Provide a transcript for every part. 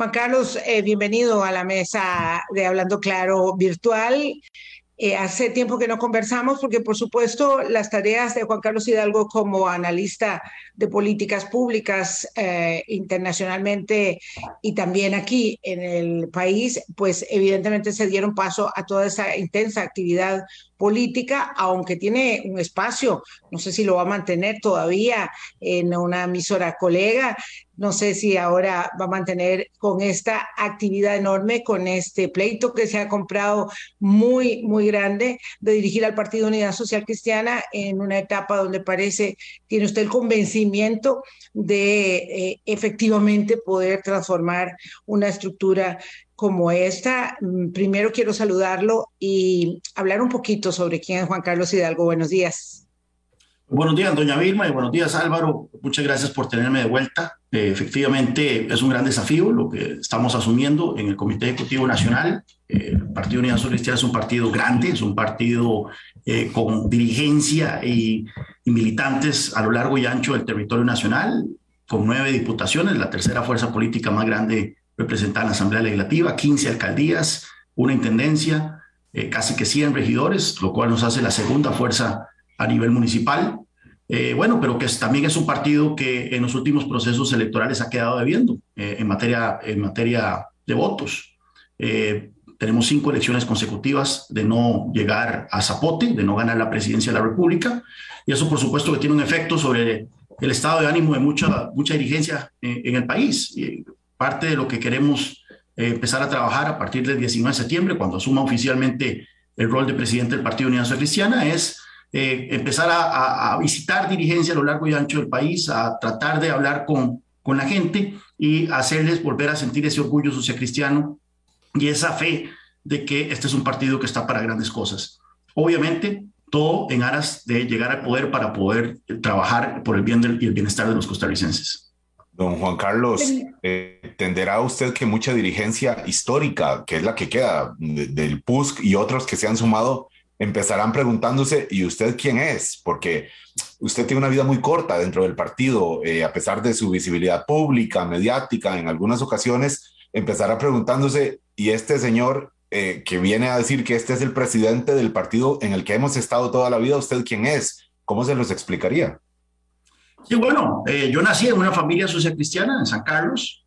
Juan Carlos, eh, bienvenido a la mesa de Hablando Claro virtual. Eh, hace tiempo que no conversamos porque, por supuesto, las tareas de Juan Carlos Hidalgo como analista de políticas públicas eh, internacionalmente y también aquí en el país, pues evidentemente se dieron paso a toda esa intensa actividad política, aunque tiene un espacio, no sé si lo va a mantener todavía en una emisora colega, no sé si ahora va a mantener con esta actividad enorme, con este pleito que se ha comprado muy, muy grande de dirigir al Partido Unidad Social Cristiana en una etapa donde parece, tiene usted el convencimiento de eh, efectivamente poder transformar una estructura como esta. Mm, primero quiero saludarlo y hablar un poquito sobre quién es Juan Carlos Hidalgo. Buenos días. Buenos días, doña Vilma, y buenos días, Álvaro. Muchas gracias por tenerme de vuelta. Eh, efectivamente, es un gran desafío lo que estamos asumiendo en el Comité Ejecutivo Nacional. Eh, el Partido Unidad Social es un partido grande, es un partido eh, con dirigencia y, y, militantes a lo largo y ancho del territorio nacional, con nueve diputaciones, la tercera fuerza política más grande representada en la Asamblea Legislativa, 15 alcaldías, una intendencia, casi que 100 regidores, lo cual nos hace la segunda fuerza a nivel municipal. Eh, bueno, pero que también es un partido que en los últimos procesos electorales ha quedado debiendo eh, en, materia, en materia de votos. Eh, tenemos cinco elecciones consecutivas de no llegar a Zapote, de no ganar la presidencia de la República, y eso por supuesto que tiene un efecto sobre el estado de ánimo de mucha, mucha dirigencia en el país. Parte de lo que queremos empezar a trabajar a partir del 19 de septiembre, cuando asuma oficialmente el rol de presidente del Partido Unidad Social Cristiana, es eh, empezar a, visitar dirigencia a lo largo y ancho del país, a tratar de hablar con, con la gente y hacerles volver a sentir ese orgullo sociocristiano y esa fe de que este es un partido que está para grandes cosas. Obviamente, todo en aras de llegar al poder para poder trabajar por el bien del, y el bienestar de los costarricenses. Don Juan Carlos, eh, entenderá usted que mucha dirigencia histórica, que es la que queda del PUSC y otros que se han sumado, empezarán preguntándose, ¿y usted quién es? Porque usted tiene una vida muy corta dentro del partido, eh, a pesar de su visibilidad pública, mediática, en algunas ocasiones, empezará preguntándose, ¿y este señor eh, que viene a decir que este es el presidente del partido en el que hemos estado toda la vida, ¿usted quién es? ¿Cómo se los explicaría? Sí, bueno, eh, yo nací en una familia cristiana en San Carlos.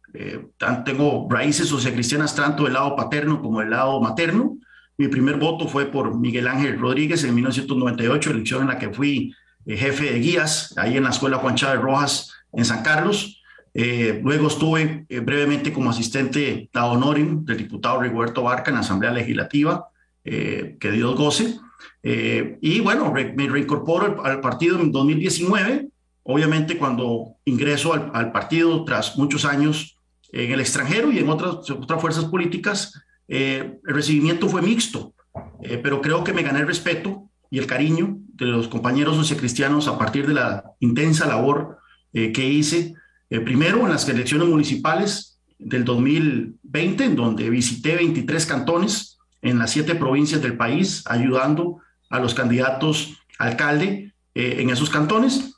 tengo raíces sociocristianas tanto del lado paterno como del lado materno. Mi primer voto fue por Miguel Ángel Rodríguez en 1998, elección en la que fui eh, jefe de guías, ahí en la Escuela Juan Chávez Rojas en San Carlos. Eh, luego estuve eh, brevemente como asistente a honorim del diputado Rigoberto Barca en la Asamblea Legislativa, que Dios goce. y bueno, me reincorporo al, partido en 2019, obviamente cuando ingreso al, partido tras muchos años en el extranjero y en otras, otras fuerzas políticas, eh, el recibimiento fue mixto, eh, pero creo que me gané el respeto y el cariño de los compañeros sociocristianos a partir de la intensa labor eh, que hice, primero en las elecciones municipales del 2020, en donde visité 23 cantones en las siete provincias del país, ayudando a los candidatos alcalde en esos cantones,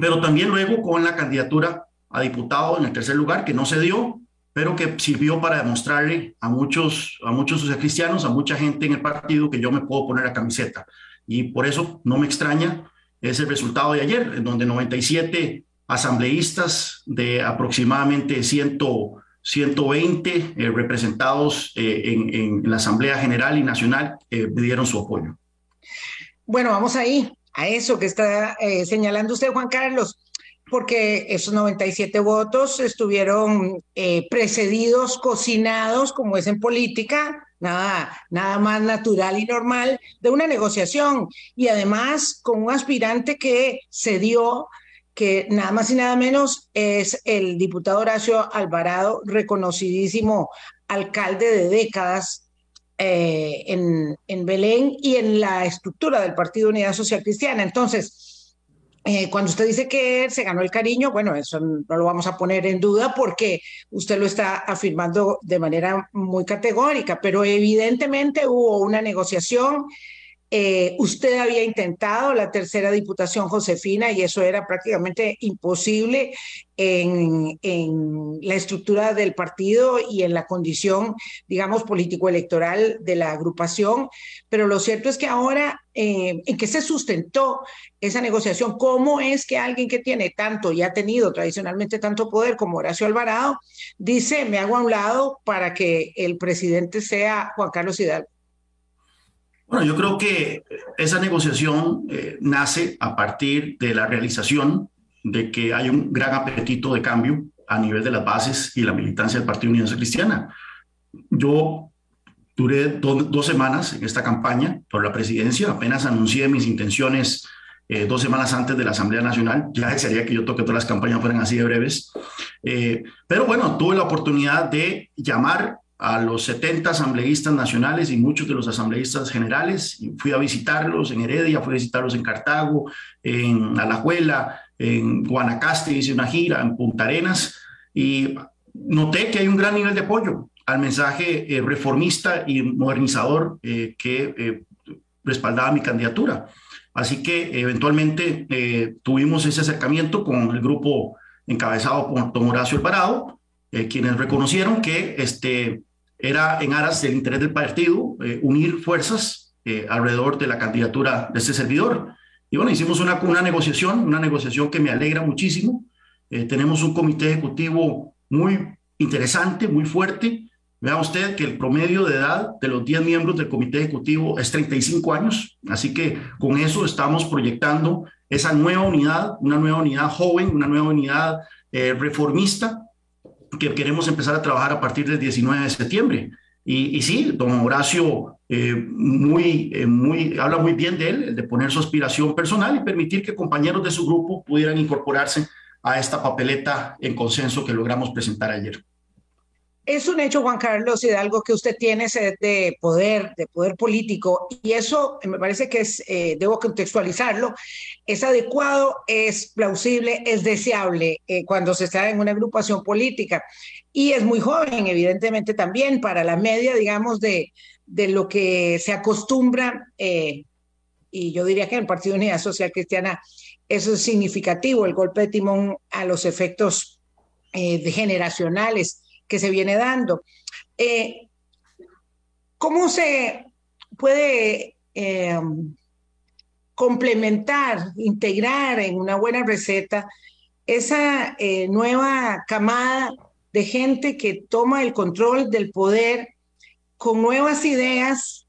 pero también luego con la candidatura a diputado en el tercer lugar, que no se dio, pero que sirvió para demostrarle a muchos, a muchos a mucha gente en el partido que yo me puedo poner la camiseta. Y por eso no me extraña ese resultado de ayer, en donde 97 asambleístas de aproximadamente 100, 120 eh, representados eh, en, la Asamblea General y Nacional eh, dieron su apoyo. Bueno, vamos ahí, a eso que está señalando usted, Juan Carlos porque esos 97 votos estuvieron eh, precedidos, cocinados, como es en política, nada, nada más natural y normal, de una negociación. Y además con un aspirante que se dio, que nada más y nada menos es el diputado Horacio Alvarado, reconocidísimo alcalde de décadas eh, en, en Belén y en la estructura del Partido Unidad Social Cristiana. Entonces, eh, cuando usted dice que se ganó el cariño, bueno, eso no lo vamos a poner en duda porque usted lo está afirmando de manera muy categórica, pero evidentemente hubo una negociación Eh, usted había intentado la tercera diputación Josefina y eso era prácticamente imposible en, la estructura del partido y en la condición, digamos, político-electoral de la agrupación. Pero lo cierto es que ahora, eh, ¿en qué se sustentó esa negociación? ¿Cómo es que alguien que tiene tanto y ha tenido tradicionalmente tanto poder como Horacio Alvarado dice, me hago a un lado para que el presidente sea Juan Carlos Hidalgo? Bueno, yo creo que esa negociación eh, nace a partir de la realización de que hay un gran apetito de cambio a nivel de las bases y la militancia del Partido Unión Cristiana. Yo duré dos semanas en esta campaña por la presidencia, apenas anuncié mis intenciones eh, dos semanas antes de la Asamblea Nacional, ya desearía que yo toque todas las campañas fueran así de breves, eh, pero bueno, tuve la oportunidad de llamar a los 70 asambleístas nacionales y muchos de los asambleístas generales. Fui a visitarlos en Heredia, fui a visitarlos en Cartago, en Alajuela, en Guanacaste, hice una gira, en Punta Arenas, y noté que hay un gran nivel de apoyo al mensaje eh, reformista y modernizador eh, que eh, respaldaba mi candidatura. Así que eventualmente tuvimos ese acercamiento con el grupo encabezado por don Horacio Alvarado, quienes reconocieron que este, era en aras del interés del partido unir fuerzas alrededor de la candidatura de este servidor. Y bueno, hicimos una, una negociación, una negociación que me alegra muchísimo. Eh, tenemos un comité ejecutivo muy interesante, muy fuerte. Vea usted que el promedio de edad de los 10 miembros del comité ejecutivo es 35 años, así que con eso estamos proyectando esa nueva unidad, una nueva unidad joven, una nueva unidad eh, reformista que queremos empezar a trabajar a partir del 19 de septiembre. Y, y sí, don Horacio eh, muy, eh, muy, habla muy bien de él, de poner su aspiración personal y permitir que compañeros de su grupo pudieran incorporarse a esta papeleta en consenso que logramos presentar ayer. Es un hecho, Juan Carlos Hidalgo, que usted tiene ese de poder, de poder político, y eso me parece que es, eh, debo contextualizarlo, es adecuado, es plausible, es deseable cuando se está en una agrupación política. Y es muy joven, evidentemente, también para la media, digamos, de, de lo que se acostumbra, eh, y yo diría que en el Partido Unidad Social Cristiana eso es significativo, el golpe de timón a los efectos eh, generacionales que se viene dando. Eh, ¿Cómo se puede complementar, integrar en una buena receta esa nueva camada de gente que toma el control del poder con nuevas ideas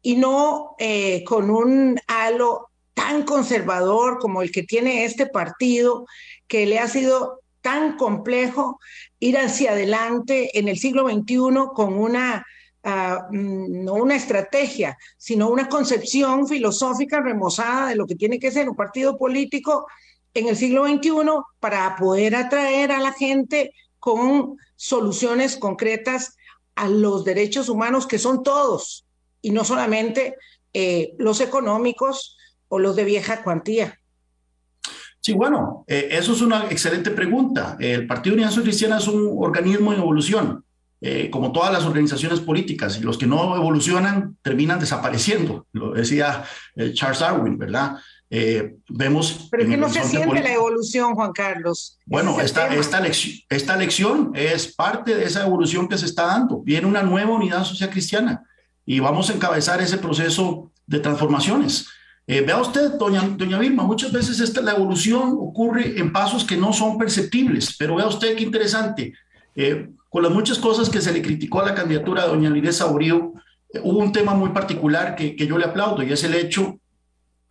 y no eh, con un halo tan conservador como el que tiene este partido, que le ha sido tan complejo ir hacia adelante en el siglo XXI con una, ah, mm, no una estrategia, sino una concepción filosófica remozada de lo que tiene que ser un partido político en el siglo XXI para poder atraer a la gente con soluciones concretas a los derechos humanos que son todos y no solamente eh, los económicos o los de vieja cuantía. Sí, bueno, eh, eso es una excelente pregunta. El Partido Unidad Cristiana es un organismo en evolución, eh, como todas las organizaciones políticas, y los que no evolucionan terminan desapareciendo, lo decía Charles Darwin, ¿verdad? Eh, vemos... Pero es que no se siente la evolución, Juan Carlos. Bueno, esta, esta, lección, esta lección es parte de esa evolución que se está dando. Viene una nueva unidad social cristiana y vamos a encabezar ese proceso de transformaciones. Eh, vea usted, doña, doña Vilma, muchas veces esta, la evolución ocurre en pasos que no son perceptibles, pero vea usted qué interesante. Eh, con las muchas cosas que se le criticó a la candidatura de doña Lidia Saurío, hubo un tema muy particular que, que yo le aplaudo y es el hecho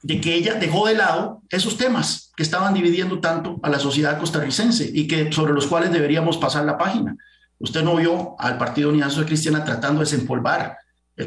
de que ella dejó de lado esos temas que estaban dividiendo tanto a la sociedad costarricense y que sobre los cuales deberíamos pasar la página. Usted no vio al Partido Unidad Social Cristiana tratando de desempolvar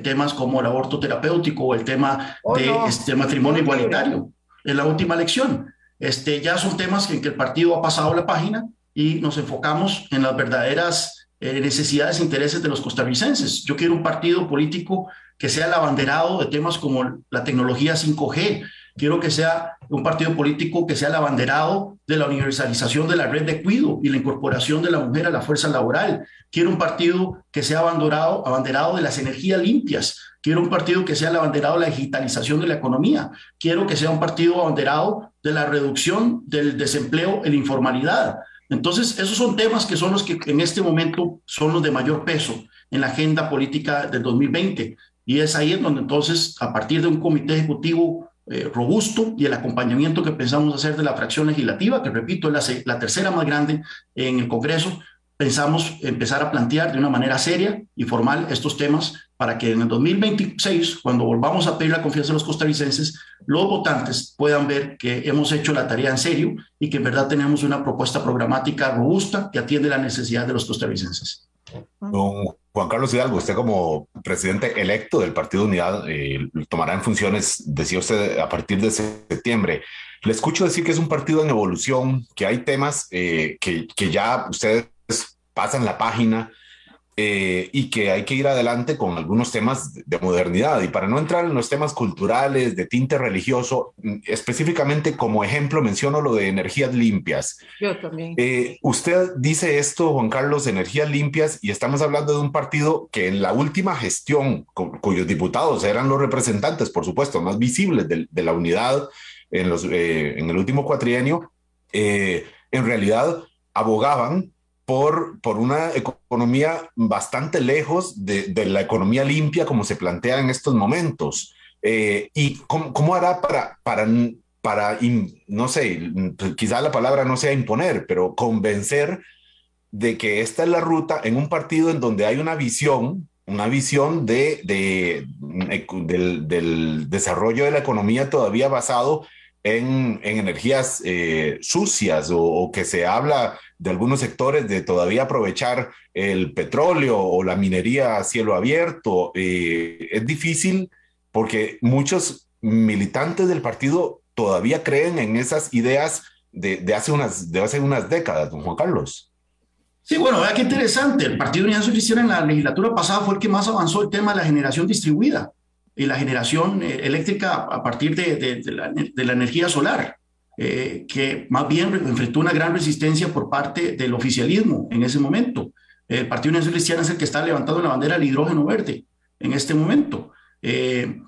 temas como el aborto terapéutico o el tema oh, de este matrimonio igualitario en la última elección. Este, ya son temas en que el partido ha pasado la página y nos enfocamos en las verdaderas eh, necesidades e intereses de los costarricenses. Yo quiero un partido político que sea el abanderado de temas como la tecnología 5G. Quiero que sea un partido político que sea el abanderado de la universalización de la red de cuido y la incorporación de la mujer a la fuerza laboral. quiero un partido que sea abanderado, abanderado de las energías limpias, quiero un partido que sea el abanderado de la digitalización de la economía, quiero que sea un partido abanderado de la reducción del desempleo en informalidad. Entonces, esos son temas que son los que en este momento son los de mayor peso en la agenda política del 2020. Y es ahí en donde entonces, a partir de un comité ejecutivo eh, robusto y el acompañamiento que pensamos hacer de la fracción legislativa, que repito, es la, tercera más grande en el Congreso, pensamos empezar a plantear de una manera seria y formal estos temas para que en el 2026, cuando volvamos a pedir la confianza de los costarricenses, los votantes puedan ver que hemos hecho la tarea en serio y que en verdad tenemos una propuesta programática robusta que atiende la necesidad de los costarricenses. Don Juan Carlos Hidalgo, usted como presidente electo del Partido Unidad eh, tomará en funciones, decía usted, a partir de septiembre. Le escucho decir que es un partido en evolución, que hay temas eh, que, que ya ustedes pasan la página, eh, y que hay que ir adelante con algunos temas de modernidad. Y para no entrar en los temas culturales, de tinte religioso, mm, específicamente como ejemplo menciono lo de energías limpias. Yo también. Eh, usted dice esto, Juan Carlos, energías limpias, y estamos hablando de un partido que en la última gestión, cuyos diputados eran los representantes, por supuesto, más visibles de, la unidad en, los, eh, en el último cuatrienio, en realidad abogaban por, por una economía bastante lejos de, la economía limpia como se plantea en estos momentos. Eh, ¿Y cómo, hará para, para, para no sé, quizá la palabra no sea imponer, pero convencer de que esta es la ruta en un partido en donde hay una visión, una visión de, de, del, desarrollo de la economía todavía basado en, energías eh, sucias o, que se habla de algunos sectores de todavía aprovechar el petróleo o la minería a cielo abierto. Eh, es difícil porque muchos militantes del partido todavía creen en esas ideas de, hace, unas, de hace unas décadas, don Juan Carlos. Sí, bueno, vea qué interesante. El Partido Unidad Cristiana en la legislatura pasada fue el que más avanzó el tema de la generación distribuida y la generación eh, eléctrica a partir de, la, de la energía solar. Eh, que más bien enfrentó una gran resistencia por parte del oficialismo en ese momento. El Partido Unión Cristiana es el que está levantando la bandera del hidrógeno verde en este momento. Eh,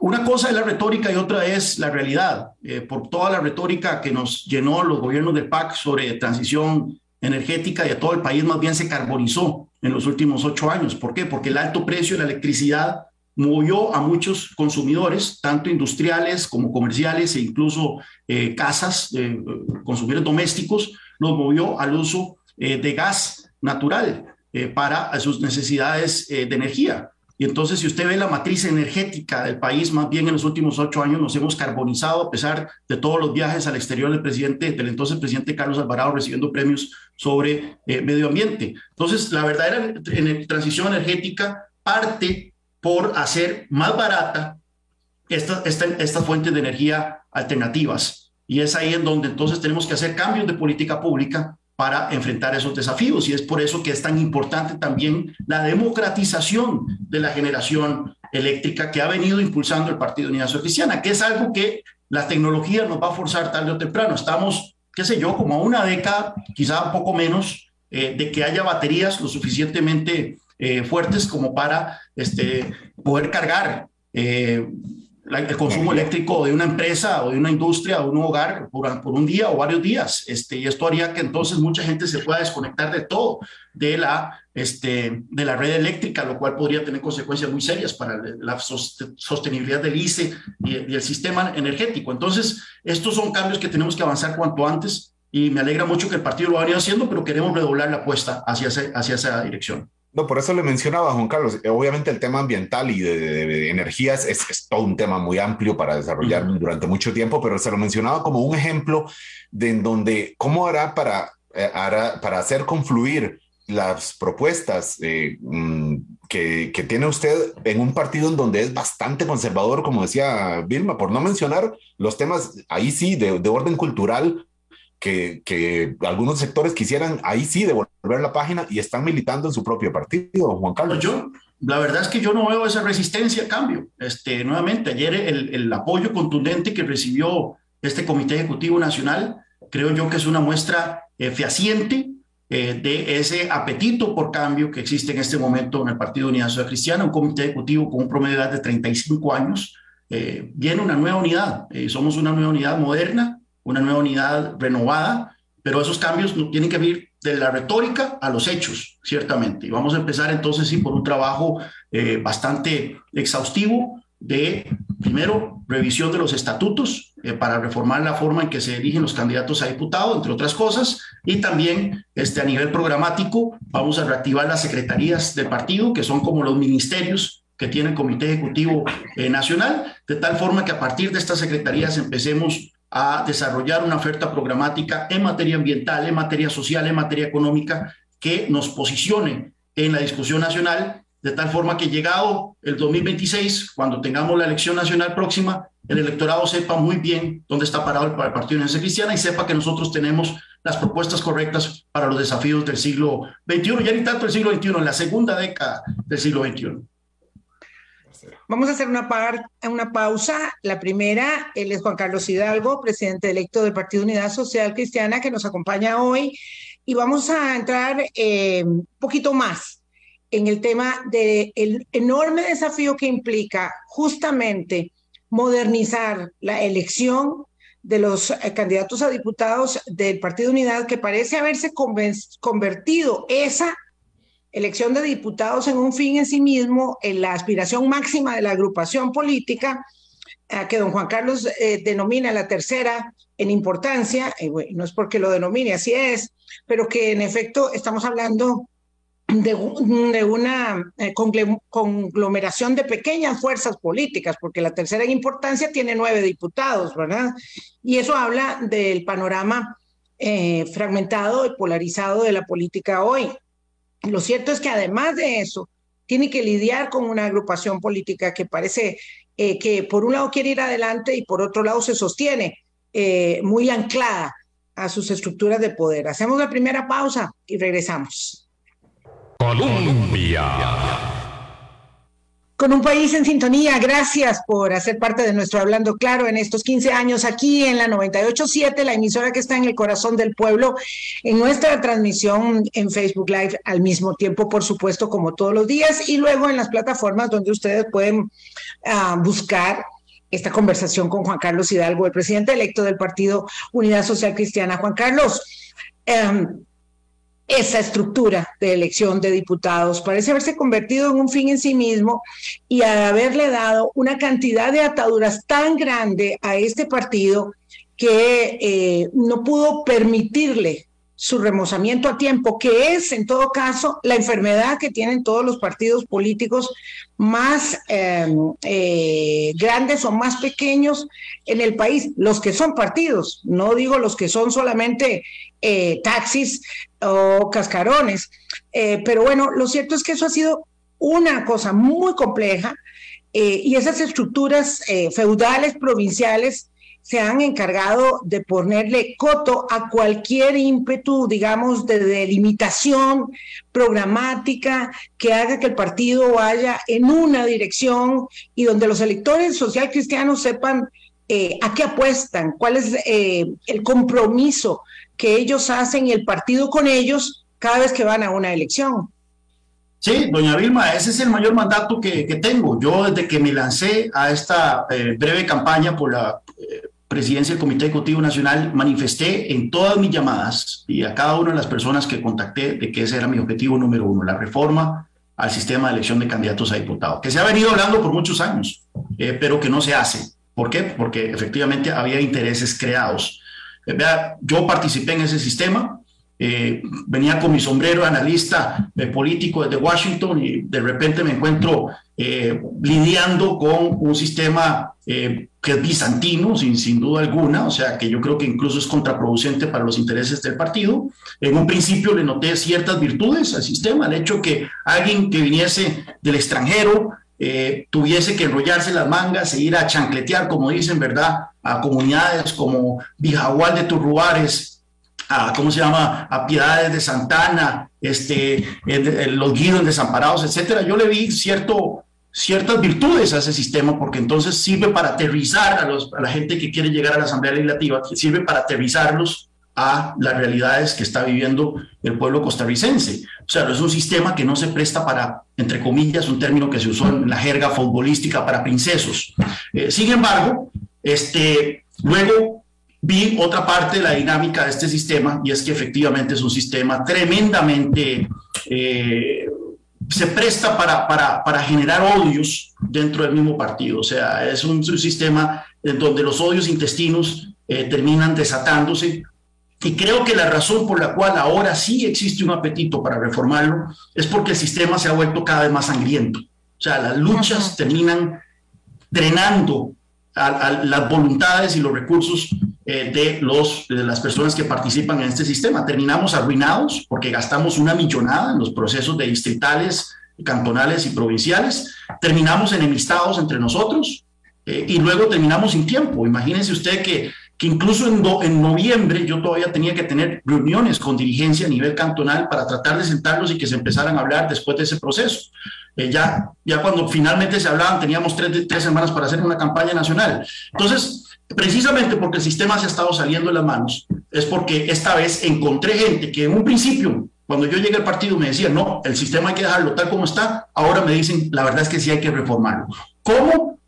una cosa es la retórica y otra es la realidad. Eh, por toda la retórica que nos llenó los gobiernos del PAC sobre transición energética y a todo el país más bien se carbonizó en los últimos ocho años. ¿Por qué? Porque el alto precio de la electricidad movió a muchos consumidores, tanto industriales como comerciales e incluso eh, casas, eh, consumidores domésticos, los movió al uso eh, de gas natural para sus necesidades de energía. Y entonces, si usted ve la matriz energética del país, más bien en los últimos ocho años nos hemos carbonizado a pesar de todos los viajes al exterior del presidente, del entonces presidente Carlos Alvarado, recibiendo premios sobre medio ambiente. Entonces, la verdadera transición energética parte por hacer más barata estas esta, fuentes de energía alternativas. Y es ahí en donde entonces tenemos que hacer cambios de política pública para enfrentar esos desafíos. Y es por eso que es tan importante también la democratización de la generación eléctrica que ha venido impulsando el Partido Unidad Social que es algo que la tecnología nos va a forzar tarde o temprano. Estamos, qué sé yo, como a una década, quizá un poco menos, eh, de que haya baterías lo suficientemente eh, fuertes como para este, poder cargar eh, el consumo eléctrico de una empresa o de una industria o de un hogar por, por, un día o varios días. Este, y esto haría que entonces mucha gente se pueda desconectar de todo, de la, este, de la red eléctrica, lo cual podría tener consecuencias muy serias para la sostenibilidad del ICE y, y el sistema energético. Entonces, estos son cambios que tenemos que avanzar cuanto antes y me alegra mucho que el partido lo vaya haciendo, pero queremos redoblar la apuesta hacia, hacia esa dirección. No, por eso le mencionaba, Juan Carlos. Eh, obviamente el tema ambiental y de, energías es, todo un tema muy amplio para desarrollar durante mucho tiempo, pero se lo mencionaba como un ejemplo de en donde cómo hará para, eh, para hacer confluir las propuestas eh, mm, que, que, tiene usted en un partido en donde es bastante conservador, como decía Vilma, por no mencionar los temas ahí sí de, de orden cultural que, algunos sectores quisieran ahí sí devolver la página y están militando en su propio partido, Juan Carlos. Yo, la verdad es que yo no veo esa resistencia a cambio. Este, nuevamente, ayer el, el apoyo contundente que recibió este Comité Ejecutivo Nacional, creo yo que es una muestra eh, fehaciente eh, de ese apetito por cambio que existe en este momento en el Partido Unidad Social Cristiana, un comité ejecutivo con un promedio de edad de 35 años, eh, viene una nueva unidad. Eh, somos una nueva unidad moderna, una nueva unidad renovada, pero esos cambios tienen que venir de la retórica a los hechos, ciertamente. Y vamos a empezar entonces sí por un trabajo bastante exhaustivo de, primero, revisión de los estatutos eh, para reformar la forma en que se eligen los candidatos a diputado, entre otras cosas, y también este, a nivel programático vamos a reactivar las secretarías del partido, que son como los ministerios que tiene el Comité Ejecutivo eh, Nacional, de tal forma que a partir de estas secretarías empecemos a desarrollar una oferta programática en materia ambiental, en materia social, en materia económica, que nos posicione en la discusión nacional de tal forma que llegado el 2026, cuando tengamos la elección nacional próxima, el electorado sepa muy bien dónde está parado el, Partido Unidad Cristiana y sepa que nosotros tenemos las propuestas correctas para los desafíos del siglo XXI, ya ni tanto el siglo XXI, en la segunda década del siglo XXI. Vamos a hacer una, pausa. La primera, él es Juan Carlos Hidalgo, presidente electo del Partido Unidad Social Cristiana, que nos acompaña hoy. Y vamos a entrar eh, un poquito más en el tema del enorme desafío que implica justamente modernizar la elección de los eh, candidatos a diputados del Partido Unidad, que parece haberse convertido esa elección de diputados en un fin en sí mismo, en la aspiración máxima de la agrupación política, que don Juan Carlos eh, denomina la tercera en importancia, no es porque lo denomine, así es, pero que en efecto estamos hablando de, una eh, conglomeración de pequeñas fuerzas políticas, porque la tercera en importancia tiene nueve diputados, ¿verdad? Y eso habla del panorama eh, fragmentado y polarizado de la política hoy. Lo cierto es que además de eso, tiene que lidiar con una agrupación política que parece eh, que por un lado quiere ir adelante y por otro lado se sostiene muy anclada a sus estructuras de poder. Hacemos la primera pausa y regresamos. Colombia. Con un país en sintonía, gracias por hacer parte de nuestro Hablando Claro en estos 15 años aquí en la 987, la emisora que está en el corazón del pueblo, en nuestra transmisión en Facebook Live al mismo tiempo, por supuesto, como todos los días, y luego en las plataformas donde ustedes pueden ah, buscar esta conversación con Juan Carlos Hidalgo, el presidente electo del Partido Unidad Social Cristiana. Juan Carlos, eh, esa estructura de elección de diputados. Parece haberse convertido en un fin en sí mismo y haberle dado una cantidad de ataduras tan grande a este partido que eh, no pudo permitirle su remozamiento a tiempo, que es en todo caso la enfermedad que tienen todos los partidos políticos más em, eh, grandes o más pequeños en el país, los que son partidos, no digo los que son solamente eh, taxis o cascarones, eh, pero bueno, lo cierto es que eso ha sido una cosa muy compleja y esas estructuras feudales, provinciales, se han encargado de ponerle coto a cualquier ímpetu, digamos, de delimitación programática que haga que el partido vaya en una dirección y donde los electores social cristianos sepan eh, a qué apuestan, cuál es eh, el compromiso que ellos hacen y el partido con ellos cada vez que van a una elección. Sí, doña Vilma, ese es el mayor mandato que, tengo. Yo desde que me lancé a esta eh, breve campaña por la presidencia del Comité Ejecutivo Nacional, manifesté en todas mis llamadas y a cada una de las personas que contacté de que ese era mi objetivo número uno, la reforma al sistema de elección de candidatos a diputados, que se ha venido hablando por muchos años, eh, pero que no se hace. ¿Por qué? Porque efectivamente había intereses creados. Eh, vea, yo participé en ese sistema, eh, venía con mi sombrero analista político desde Washington y de repente me encuentro lidiando con un sistema que es bizantino, sin, sin duda alguna, o sea, que yo creo que incluso es contraproducente para los intereses del partido. En un principio le noté ciertas virtudes al sistema, el hecho que alguien que viniese del extranjero eh, tuviese que enrollarse las mangas e ir a chancletear, como dicen, ¿verdad?, a comunidades como Bijagual de Turruares, a, ¿cómo se llama?, a Piedades de Santana, este, los Guidos Desamparados, etcétera. Yo le vi cierto ciertas virtudes a ese sistema, porque entonces sirve para aterrizar a, los, a la gente que quiere llegar a la Asamblea Legislativa, sirve para aterrizarlos a las realidades que está viviendo el pueblo costarricense. O sea, es un sistema que no se presta para, entre comillas, un término que se usó en la jerga futbolística para princesos. Eh, sin embargo, este, luego vi otra parte de la dinámica de este sistema y es que efectivamente es un sistema tremendamente... Eh, se presta para, para, para, generar odios dentro del mismo partido. O sea, es un, sistema en donde los odios intestinos eh, terminan desatándose y creo que la razón por la cual ahora sí existe un apetito para reformarlo es porque el sistema se ha vuelto cada vez más sangriento. O sea, las luchas terminan drenando a, las voluntades y los recursos eh, de, los, de las personas que participan en este sistema. Terminamos arruinados porque gastamos una millonada en los procesos de distritales, cantonales y provinciales. Terminamos enemistados entre nosotros eh, y luego terminamos sin tiempo. Imagínense usted que que incluso en, en, noviembre yo todavía tenía que tener reuniones con dirigencia a nivel cantonal para tratar de sentarlos y que se empezaran a hablar después de ese proceso. Eh, ya, ya cuando finalmente se hablaban teníamos tres, tres semanas para hacer una campaña nacional. Entonces, precisamente porque el sistema se ha estado saliendo de las manos, es porque esta vez encontré gente que en un principio, cuando yo llegué al partido, me decía, no, el sistema hay que dejarlo tal como está, ahora me dicen, la verdad es que sí hay que reformarlo. ¿Cómo?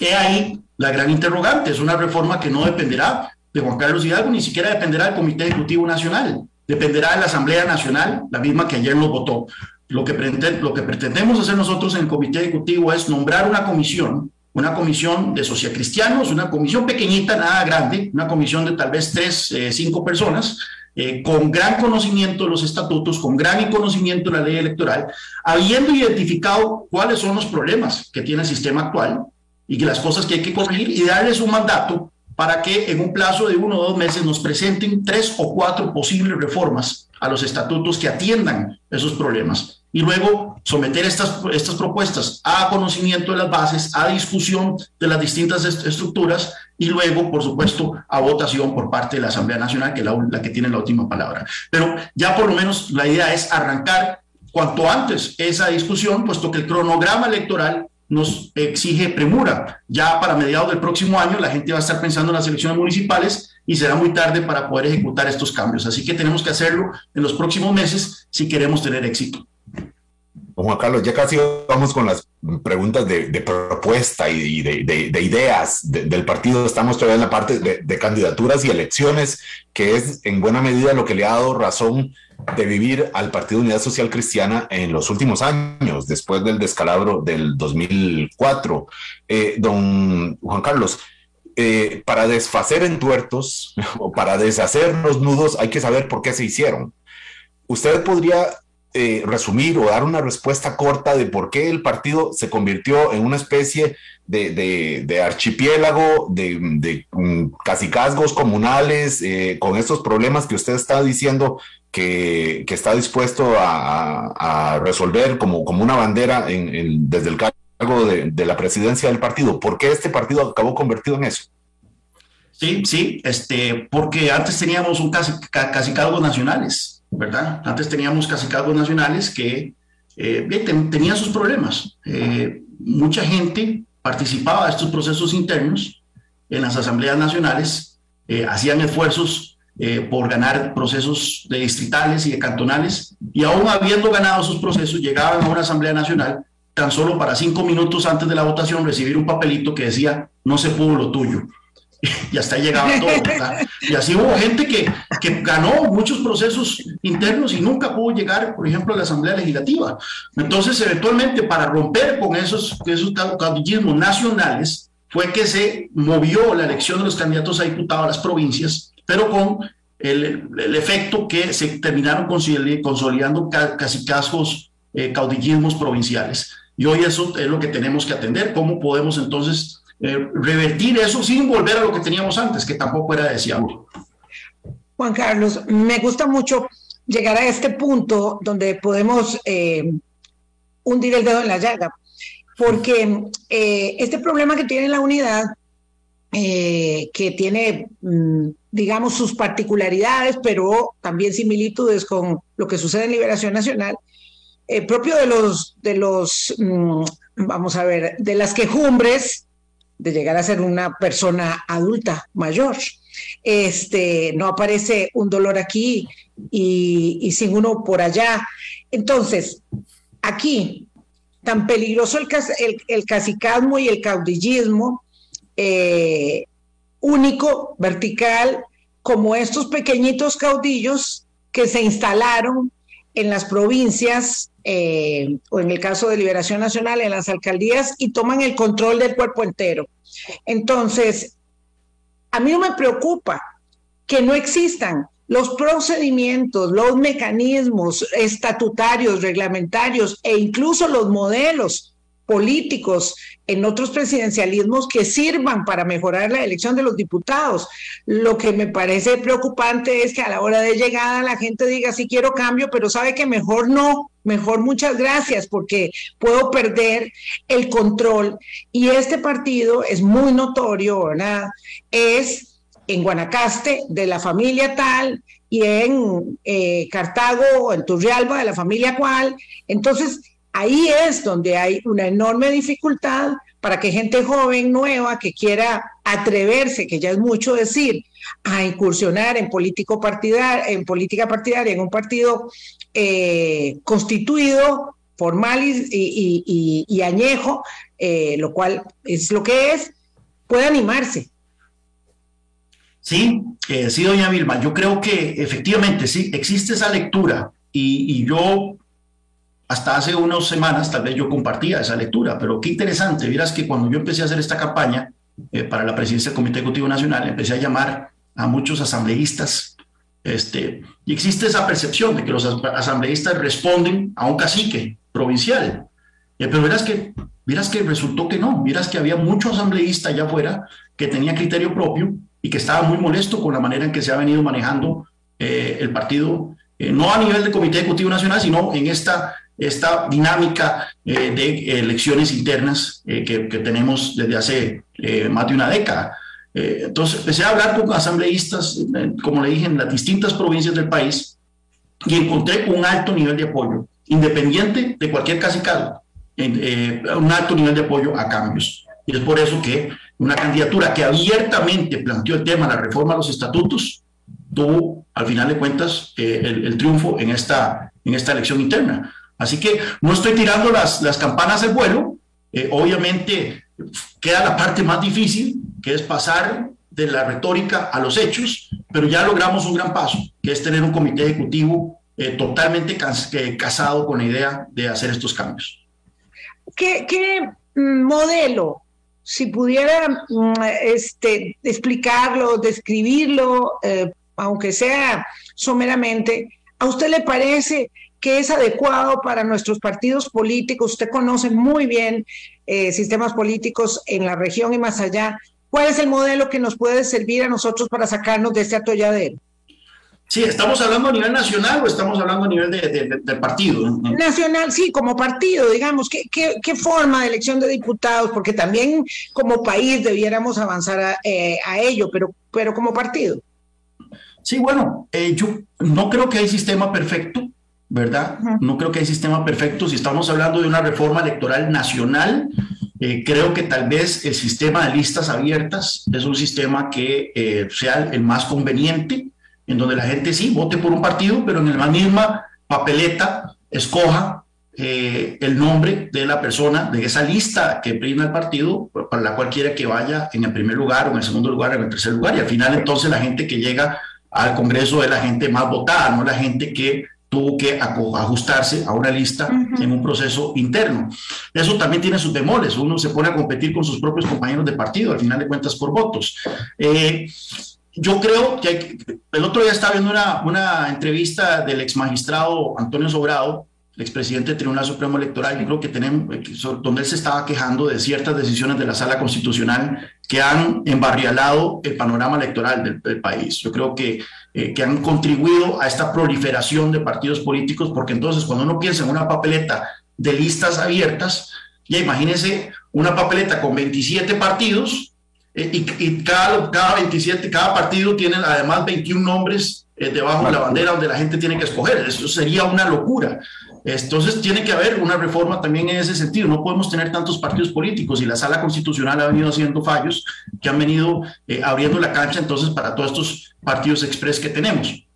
He ahí la gran interrogante. Es una reforma que no dependerá de Juan Carlos Hidalgo, ni siquiera dependerá del Comité Ejecutivo Nacional, dependerá de la Asamblea Nacional, la misma que ayer nos votó. Lo que, lo que pretendemos hacer nosotros en el Comité Ejecutivo es nombrar una comisión, una comisión de sociacristianos, una comisión pequeñita, nada grande, una comisión de tal vez tres, eh, cinco personas, eh, con gran conocimiento de los estatutos, con gran conocimiento de la ley electoral, habiendo identificado cuáles son los problemas que tiene el sistema actual, y que las cosas que hay que corregir y darles un mandato para que en un plazo de uno o dos meses nos presenten tres o cuatro posibles reformas a los estatutos que atiendan esos problemas. Y luego someter estas, estas propuestas a conocimiento de las bases, a discusión de las distintas estructuras y luego, por supuesto, a votación por parte de la Asamblea Nacional, que es la, que tiene la última palabra. Pero ya por lo menos la idea es arrancar cuanto antes esa discusión, puesto que el cronograma electoral nos exige premura. Ya para mediados del próximo año la gente va a estar pensando en las elecciones municipales y será muy tarde para poder ejecutar estos cambios. Así que tenemos que hacerlo en los próximos meses si queremos tener éxito. Juan Carlos, ya casi vamos con las preguntas de, propuesta y de, ideas del partido. Estamos todavía en la parte de, candidaturas y elecciones, que es en buena medida lo que le ha dado razón de vivir al Partido Unidad Social Cristiana en los últimos años, después del descalabro del 2004. Eh, don Juan Carlos, eh, para desfacer entuertos o para deshacer los nudos hay que saber por qué se hicieron. ¿Usted podría eh, resumir o dar una respuesta corta de por qué el partido se convirtió en una especie de, archipiélago, de, de um, casicazgos comunales, con estos problemas que usted está diciendo que, está dispuesto a, resolver como, como una bandera desde el cargo de, la presidencia del partido. ¿Por qué este partido acabó convertido en eso? Sí, sí, este, porque antes teníamos un casi, casi nacionales, ¿verdad? Antes teníamos casi nacionales que eh, tenían sus problemas. Eh, mucha gente participaba de estos procesos internos en las asambleas nacionales, eh, hacían esfuerzos eh, por ganar procesos de distritales y de cantonales, y aún habiendo ganado esos procesos, llegaban a una Asamblea Nacional tan solo para cinco minutos antes de la votación recibir un papelito que decía, no se pudo lo tuyo. Y hasta llegaba todo. Y así hubo gente que, que ganó muchos procesos internos y nunca pudo llegar, por ejemplo, a la Asamblea Legislativa. Entonces, eventualmente, para romper con esos, esos caudillismos nacionales, fue que se movió la elección de los candidatos a diputados a las provincias pero con el, el efecto que se terminaron consolidando casi cascos eh, caudillismos provinciales. Y hoy eso es lo que tenemos que atender, cómo podemos entonces eh, revertir eso sin volver a lo que teníamos antes, que tampoco era deseable. Juan Carlos, me gusta mucho llegar a este punto donde podemos eh, hundir el dedo en la llaga, porque este problema que tiene la unidad, que tiene mm, digamos, sus particularidades, pero también similitudes con lo que sucede en Liberación Nacional, eh, propio de los, de los mm, vamos a ver, de las quejumbres de llegar a ser una persona adulta, mayor. este, no aparece un dolor aquí y, sin uno por allá. Entonces, aquí, tan peligroso el, el, y el caudillismo, eh, único, vertical, como estos pequeñitos caudillos que se instalaron en las provincias eh, o en el caso de Liberación Nacional en las alcaldías y toman el control del cuerpo entero. Entonces, a mí no me preocupa que no existan los procedimientos, los mecanismos estatutarios, reglamentarios e incluso los modelos políticos en otros presidencialismos que sirvan para mejorar la elección de los diputados. Lo que me parece preocupante es que a la hora de llegada la gente diga sí quiero cambio, pero sabe que mejor no, mejor muchas gracias porque puedo perder el control. Y este partido es muy notorio, ¿verdad? Es en Guanacaste de la familia tal y en eh, Cartago, en Turrialba de la familia cual. Entonces, ahí es donde hay una enorme dificultad para que gente joven, nueva, que quiera atreverse, que ya es mucho decir, a incursionar en, político en política partidaria, en un partido eh, constituido, formal y, añejo, eh, lo cual es lo que es, pueda animarse. Sí, eh, sí, doña Vilma, yo creo que efectivamente sí, existe esa lectura y, y yo hasta hace unas semanas tal vez yo compartía esa lectura, pero qué interesante, vieras que cuando yo empecé a hacer esta campaña eh, para la presidencia del Comité Ejecutivo Nacional, empecé a llamar a muchos asambleístas, este, y existe esa percepción de que los asambleístas responden a un cacique provincial, eh, pero verás que, verás que resultó que no, miras que había muchos asambleístas allá afuera que tenía criterio propio y que estaba muy molesto con la manera en que se ha venido manejando eh, el partido, no a nivel del Comité Ejecutivo Nacional, sino en esta esta dinámica eh, de elecciones internas eh, que, tenemos desde hace eh, más de una década. entonces empecé a hablar con asambleístas, como le dije, en las distintas provincias del país y encontré un alto nivel de apoyo, independiente de cualquier casicado, un alto nivel de apoyo a cambios. Y es por eso que una candidatura que abiertamente planteó el tema de la reforma a los estatutos tuvo, al final de cuentas, el, el triunfo en esta, en esta elección interna. Así que no estoy tirando las, las campanas del vuelo. Eh, obviamente queda la parte más difícil, que es pasar de la retórica a los hechos, pero ya logramos un gran paso, que es tener un comité ejecutivo eh, totalmente casado con la idea de hacer estos cambios. ¿Qué, mm, modelo, si pudiera mm, este, explicarlo, describirlo, eh, aunque sea someramente, ¿a usted le parece que es adecuado para nuestros partidos políticos. Usted conoce muy bien eh, sistemas políticos en la región y más allá. ¿Cuál es el modelo que nos puede servir a nosotros para sacarnos de este atolladero? Sí, ¿estamos hablando a nivel nacional o estamos hablando a nivel de, del partido? Nacional, sí, como partido, digamos. ¿qué, ¿qué, forma de elección de diputados? Porque también como país debiéramos avanzar a, eh, ello, pero, pero como partido. Sí, bueno, eh, yo no creo que hay sistema perfecto. ¿Verdad? No creo que hay sistema perfecto. Si estamos hablando de una reforma electoral nacional, eh, creo que tal vez el sistema de listas abiertas es un sistema que eh, sea el más conveniente, en donde la gente sí vote por un partido, pero en la misma papeleta escoja eh, el nombre de la persona de esa lista que brinda el partido, para la cual quiere que vaya en el primer lugar o en el segundo lugar o en el tercer lugar. Y al final entonces la gente que llega al Congreso es la gente más votada, no la gente que tuvo que ajustarse a una lista en un proceso interno. Eso también tiene sus demoles, uno se pone a competir con sus propios compañeros de partido, al final de cuentas por votos. Eh, yo creo que el otro día estaba viendo una, una entrevista del ex magistrado Antonio Sobrado, expresidente del Tribunal Supremo Electoral, yo creo que tenemos, donde él se estaba quejando de ciertas decisiones de la Sala Constitucional que han embarrialado el panorama electoral del, país. Yo creo que, eh, que han contribuido a esta proliferación de partidos políticos, porque entonces cuando uno piensa en una papeleta de listas abiertas, ya imagínense una papeleta con 27 partidos eh, y, cada, cada 27, cada partido tiene además 21 nombres eh, debajo de la bandera donde la gente tiene que escoger. Eso sería una locura. Entonces tiene que haber una reforma también en ese sentido. No podemos tener tantos partidos políticos y la sala constitucional ha venido haciendo fallos que han venido eh, abriendo la cancha entonces para todos estos partidos express que tenemos.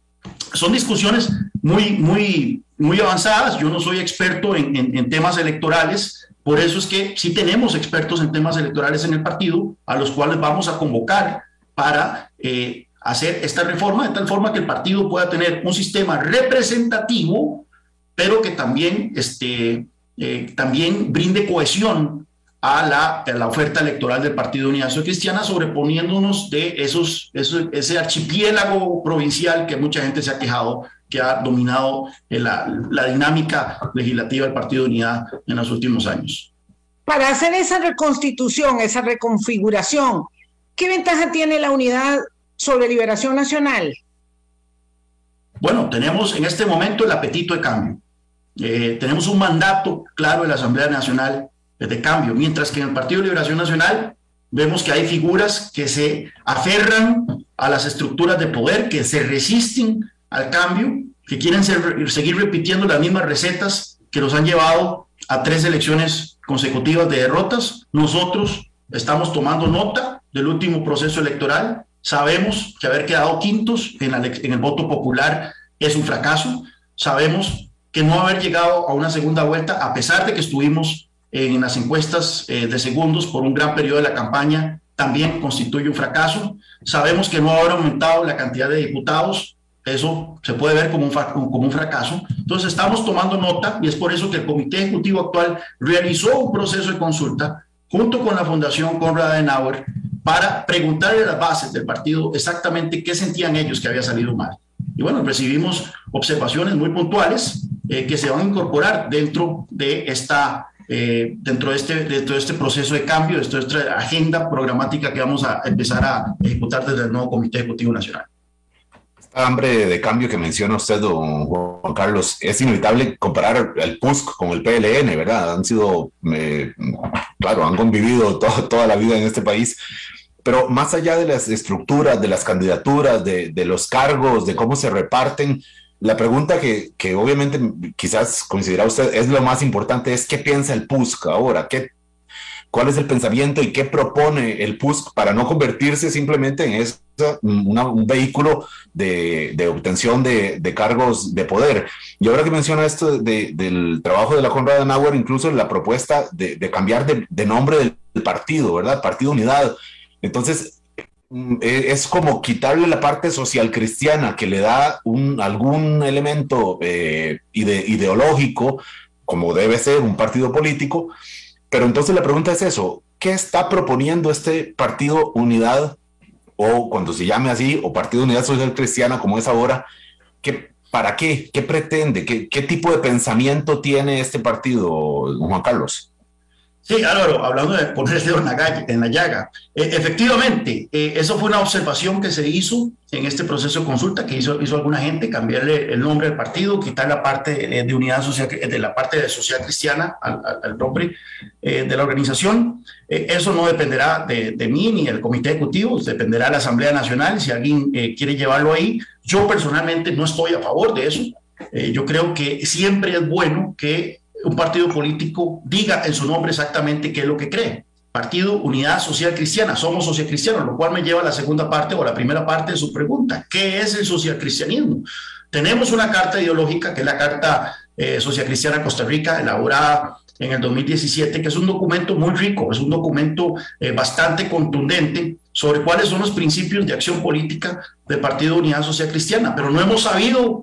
Son discusiones muy, muy, muy avanzadas. Yo no soy experto en, en temas electorales, por eso es que sí tenemos expertos en temas electorales en el partido, a los cuales vamos a convocar para eh, hacer esta reforma de tal forma que el partido pueda tener un sistema representativo, pero que también, este, eh, también brinde cohesión a la, la, oferta electoral del Partido Unidad Social Cristiana, sobreponiéndonos de esos, ese archipiélago provincial que mucha gente se ha quejado que ha dominado eh, la, la dinámica legislativa del Partido Unidad en los últimos años. Para hacer esa reconstitución, esa reconfiguración, ¿qué ventaja tiene la unidad sobre Liberación Nacional? Bueno, tenemos en este momento el apetito de cambio. Eh, tenemos un mandato claro de la Asamblea Nacional de cambio, mientras que en el Partido Liberación Nacional vemos que hay figuras que se aferran a las estructuras de poder, que se resisten al cambio, que quieren seguir repitiendo las mismas recetas que nos han llevado a tres elecciones consecutivas de derrotas. Nosotros estamos tomando nota del último proceso electoral. Sabemos que haber quedado quintos en, el voto popular es un fracaso. Sabemos que no haber llegado a una segunda vuelta, a pesar de que estuvimos en las encuestas eh, de segundos por un gran periodo de la campaña, también constituye un fracaso. Sabemos que no haber aumentado la cantidad de diputados eso se puede ver como un, como un fracaso. Entonces estamos tomando nota y es por eso que el Comité Ejecutivo actual realizó un proceso de consulta junto con la Fundación Conrad Adenauer para preguntarle a las bases del partido exactamente qué sentían ellos que había salido mal. Y bueno, recibimos observaciones muy puntuales eh, que se van a incorporar dentro de esta eh, dentro, de este, dentro de este proceso de cambio, dentro de esta agenda programática que vamos a empezar a ejecutar desde el nuevo Comité Ejecutivo Nacional hambre de cambio que menciona usted, don Juan Carlos, es inevitable comparar el PUSC con el PLN, ¿verdad? Han sido, eh, claro, han convivido toda la vida en este país, pero más allá de las estructuras, de las candidaturas, de, de los cargos, de cómo se reparten, la pregunta que, que, obviamente quizás considera usted es lo más importante es qué piensa el PUSC ahora, qué cuál es el pensamiento y qué propone el PUSC para no convertirse simplemente en eso, un vehículo de, obtención de, cargos de poder. Y ahora que menciona esto del trabajo de la Conrad Adenauer, incluso la propuesta de, cambiar de, nombre del partido, ¿verdad? Partido Unidad. Entonces, mm, e, es como quitarle la parte social cristiana que le da algún elemento eh, ideológico, como debe ser un partido político, pero entonces la pregunta es eso, ¿qué está proponiendo este Partido Unidad o cuando se llame así, o Partido Unidad Social Cristiana como es ahora? ¿qué, ¿Para qué? ¿Qué pretende? ¿Qué, ¿Qué tipo de pensamiento tiene este partido, Juan Carlos? Sí, Álvaro, hablando de poner el dedo en la, en la llaga. E, efectivamente, eh, eso fue una observación que se hizo en este proceso de consulta que hizo, hizo alguna gente, cambiarle el nombre del partido, quitar la parte eh, de unidad social, de la parte de social cristiana al, nombre eh, de la organización. eso no dependerá de, de, mí ni del comité ejecutivo, dependerá de la Asamblea Nacional si alguien quiere llevarlo ahí. Yo personalmente no estoy a favor de eso. yo creo que siempre es bueno que un partido político diga en su nombre exactamente qué es lo que cree. Partido Unidad Social Cristiana, somos social cristianos, lo cual me lleva a la segunda parte o la primera parte de su pregunta. ¿Qué es el social cristianismo? Tenemos una carta ideológica que es la Carta eh, Social Cristiana Costa Rica, elaborada en el 2017, que es un documento muy rico, es un documento eh, bastante contundente sobre cuáles son los principios de acción política del Partido Unidad Social Cristiana, pero no hemos sabido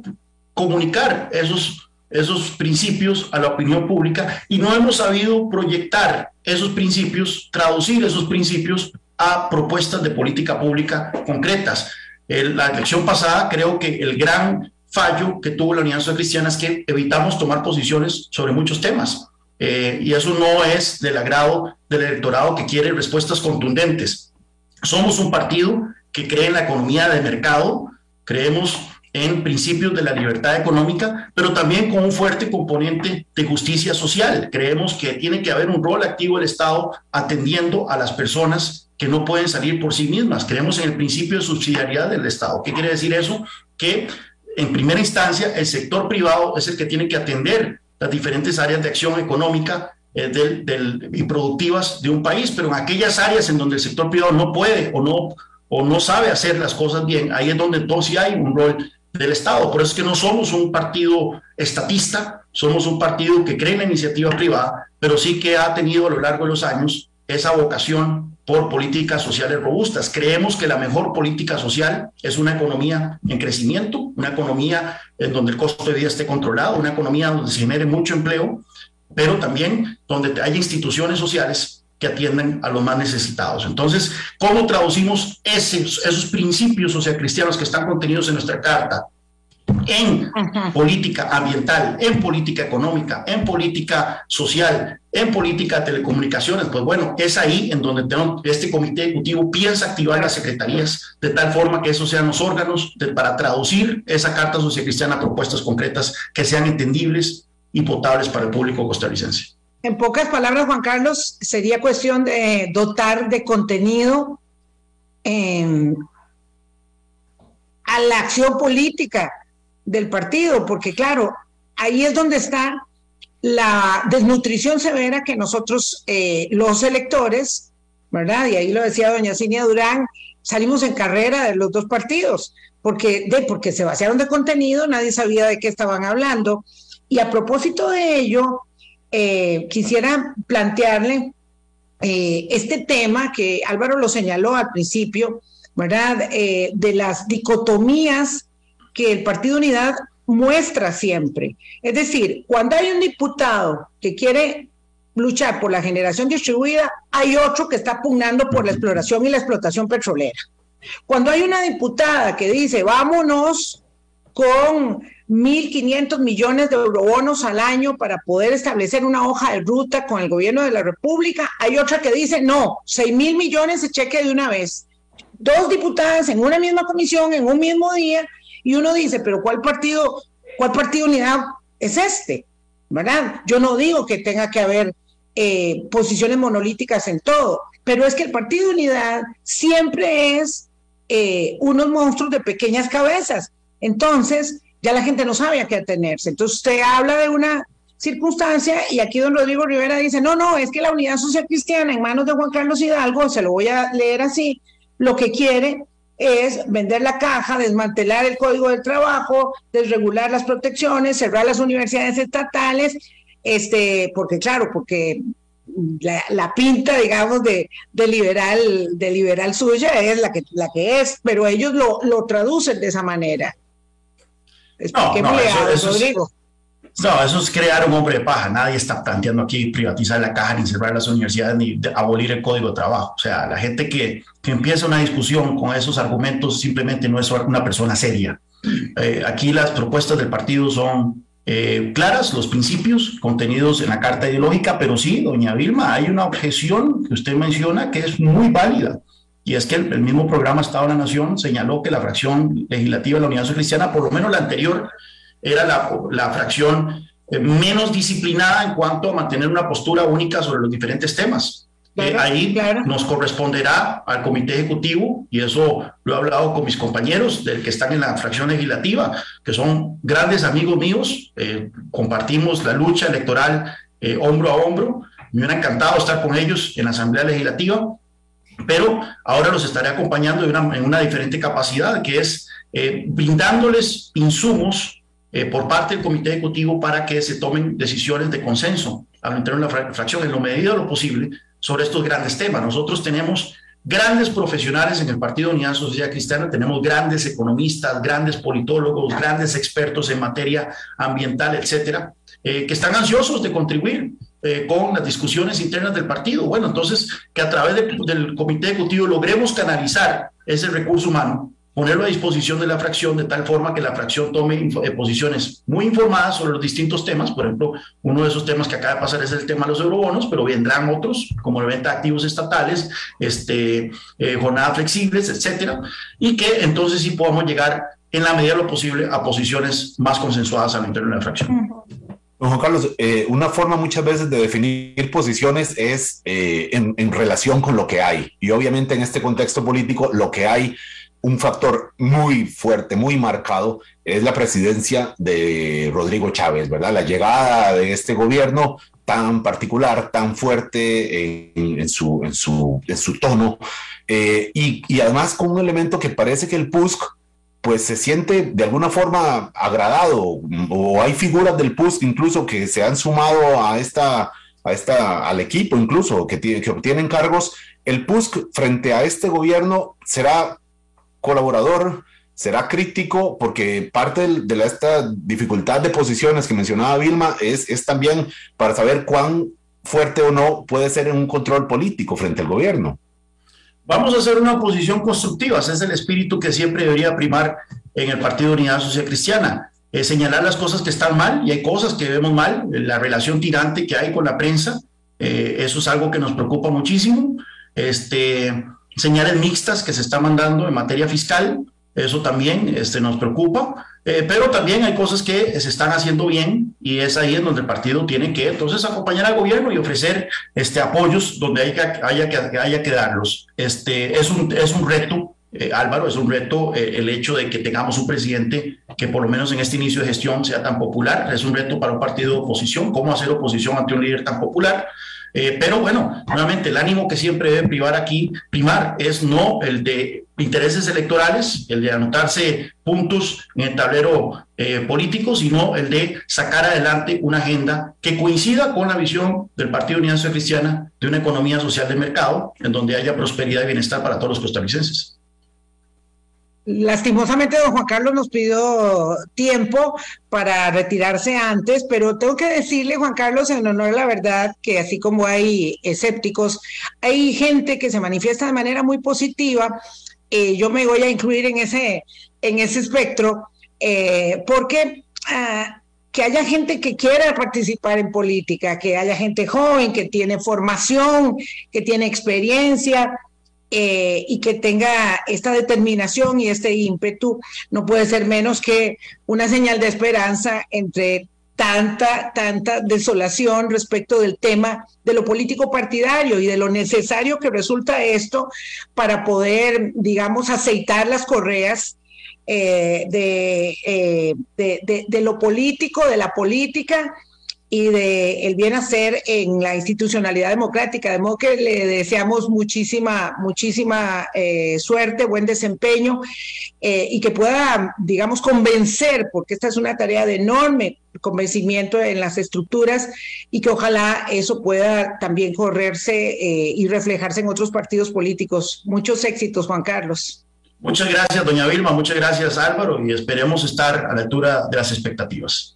comunicar esos esos principios a la opinión pública y no hemos sabido proyectar esos principios, traducir esos principios a propuestas de política pública concretas. la elección pasada creo que el gran fallo que tuvo la Unidad Social Cristiana es que evitamos tomar posiciones sobre muchos temas. Eh, y eso no es del agrado del electorado que quiere respuestas contundentes. Somos un partido que cree en la economía de mercado, creemos en principios de la libertad económica, pero también con un fuerte componente de justicia social. Creemos que tiene que haber un rol activo del Estado atendiendo a las personas que no pueden salir por sí mismas. Creemos en el principio de subsidiariedad del Estado. ¿Qué quiere decir eso? que en primera instancia el sector privado es el que tiene que atender las diferentes áreas de acción económica eh, del, y productivas de un país, pero en aquellas áreas en donde el sector privado no puede o no, o no sabe hacer las cosas bien, ahí es donde entonces hay un rol del Estado. Por eso es que no somos un partido estatista, somos un partido que cree en la iniciativa privada, pero sí que ha tenido a lo largo de los años esa vocación por políticas sociales robustas. Creemos que la mejor política social es una economía en crecimiento, una economía en donde el costo de vida esté controlado, una economía donde se genere mucho empleo, pero también donde haya instituciones sociales que atiendan a los más necesitados. Entonces, ¿cómo traducimos esos, esos principios socialcristianos que están contenidos en nuestra carta en política ambiental, en política económica, en política social, en política de telecomunicaciones, pues bueno, es ahí en donde este comité ejecutivo piensa activar las secretarías de tal forma que esos sean los órganos para traducir esa carta social cristiana a propuestas concretas que sean entendibles y potables para el público costarricense. En pocas palabras, Juan Carlos, sería cuestión de dotar de contenido a la acción política del partido, porque claro, ahí es donde está la desnutrición severa que nosotros, eh, los electores, ¿verdad? Y ahí lo decía doña Cinia Durán, salimos en carrera de los dos partidos, porque, porque se vaciaron de contenido, nadie sabía de qué estaban hablando. Y a propósito de ello, eh, quisiera plantearle eh, este tema que Álvaro lo señaló al principio, ¿verdad? de las dicotomías que el Partido Unidad muestra siempre. Es decir, cuando hay un diputado que quiere luchar por la generación distribuida, hay otro que está pugnando por la exploración y la explotación petrolera. Cuando hay una diputada que dice, vámonos con 1.500 millones de eurobonos al año para poder establecer una hoja de ruta con el gobierno de la República, hay otra que dice, no, 6 mil millones se cheque de una vez. Dos diputadas en una misma comisión, en un mismo día, y uno dice, pero ¿cuál partido, cuál partido unidad es este? ¿Verdad? Yo no digo que tenga que haber eh, posiciones monolíticas en todo, pero es que el Partido Unidad siempre es eh, unos monstruos de pequeñas cabezas. Entonces, ya la gente no sabe a qué atenerse. Entonces, usted habla de una circunstancia y aquí don Rodrigo Rivera dice, no, no, es que la unidad social cristiana en manos de Juan Carlos Hidalgo, se lo voy a leer así, lo que quiere es vender la caja, desmantelar el código del trabajo, desregular las protecciones, cerrar las universidades estatales, este, porque claro, porque la, pinta, digamos, de, de, liberal, de liberal suya es la que, la que es, pero ellos lo, lo traducen de esa manera. Expliquémosle a Rodrigo. No, eso es crear un hombre de paja. Nadie está planteando aquí privatizar la caja, ni cerrar las universidades, ni abolir el código de trabajo. O sea, la gente que, que empieza una discusión con esos argumentos simplemente no es una persona seria. Eh, aquí las propuestas del partido son eh, claras, los principios contenidos en la carta ideológica, pero sí, doña Vilma, hay una objeción que usted menciona que es muy válida. Y es que el, mismo programa Estado de la Nación señaló que la fracción legislativa de la Unidad Social Cristiana, por lo menos la anterior, era la, fracción eh, menos disciplinada en cuanto a mantener una postura única sobre los diferentes temas. Eh, ahí nos corresponderá al comité ejecutivo, y eso lo he hablado con mis compañeros del que están en la fracción legislativa, que son grandes amigos míos, eh, compartimos la lucha electoral hombro a hombro, me hubiera encantado estar con ellos en la Asamblea Legislativa, pero ahora los estaré acompañando en una diferente capacidad, que es brindándoles insumos eh, por parte del comité ejecutivo para que se tomen decisiones de consenso al interior de la fracción en lo medido de lo posible sobre estos grandes temas. Nosotros tenemos grandes profesionales en el Partido Unidad Social Cristiana, tenemos grandes economistas, grandes politólogos, grandes expertos en materia ambiental, etcétera, eh, que están ansiosos de contribuir eh, con las discusiones internas del partido. Bueno, entonces, que a través del comité ejecutivo logremos canalizar ese recurso humano ponerlo a disposición de la fracción de tal forma que la fracción tome eh, posiciones muy informadas sobre los distintos temas. Por ejemplo, uno de esos temas que acaba de pasar es el tema de los eurobonos, pero vendrán otros, como la venta de activos estatales, este, eh, jornadas flexibles, etcétera, y que entonces sí podamos llegar en la medida de lo posible a posiciones más consensuadas al interior de la fracción. Don Juan Carlos, eh, una forma muchas veces de definir posiciones es en relación con lo que hay. Y obviamente en este contexto político, lo que hay un factor muy fuerte, muy marcado, es la presidencia de Rodrigo Chávez, ¿verdad? La llegada de este gobierno tan particular, tan fuerte en su tono, eh, y, y, además con un elemento que parece que el PUSC pues se siente de alguna forma agradado, o hay figuras del PUSC incluso que se han sumado a esta, a esta, al equipo incluso, que, que obtienen cargos. El PUSC frente a este gobierno será colaborador, será crítico, porque parte de, la, esta dificultad de posiciones que mencionaba Vilma es, es también para saber cuán fuerte o no puede ser en un control político frente al gobierno. Vamos a hacer una oposición constructiva, ese es el espíritu que siempre debería primar en el Partido Unidad Social Cristiana. señalar las cosas que están mal y hay cosas que vemos mal, la relación tirante que hay con la prensa, eh, eso es algo que nos preocupa muchísimo. Este, señales mixtas que se está mandando en materia fiscal, eso también este, nos preocupa, eh, pero también hay cosas que se están haciendo bien y es ahí en donde el partido tiene que entonces acompañar al gobierno y ofrecer este, apoyos donde hay que, haya, que, haya que darlos. Este, es, un, es un reto, eh, Álvaro, es un reto eh, el hecho de que tengamos un presidente que por lo menos en este inicio de gestión sea tan popular, es un reto para un partido de oposición, cómo hacer oposición ante un líder tan popular. Eh, pero bueno, nuevamente, el ánimo que siempre debe privar aquí, primar, es no el de intereses electorales, el de anotarse puntos en el tablero eh, político, sino el de sacar adelante una agenda que coincida con la visión del Partido Unidad Social Cristiana de una economía social de mercado, en donde haya prosperidad y bienestar para todos los costarricenses. Lastimosamente, don Juan Carlos nos pidió tiempo para retirarse antes, pero tengo que decirle, Juan Carlos, en honor a la verdad, que así como hay escépticos, hay gente que se manifiesta de manera muy positiva. Eh, yo me voy a incluir en ese, en ese espectro, eh, porque ah, que haya gente que quiera participar en política, que haya gente joven, que tiene formación, que tiene experiencia, eh, y que tenga esta determinación y este ímpetu, no puede ser menos que una señal de esperanza entre tanta, tanta desolación respecto del tema de lo político partidario y de lo necesario que resulta esto para poder, digamos, aceitar las correas eh, eh, de, de, lo político, de la política y de el bien hacer en la institucionalidad democrática. De modo que le deseamos muchísima, muchísima eh, suerte, buen desempeño eh, y que pueda, digamos, convencer, porque esta es una tarea de enorme convencimiento en las estructuras y que ojalá eso pueda también correrse eh, y reflejarse en otros partidos políticos. Muchos éxitos, Juan Carlos. Muchas gracias, doña Vilma, muchas gracias, Álvaro, y esperemos estar a la altura de las expectativas.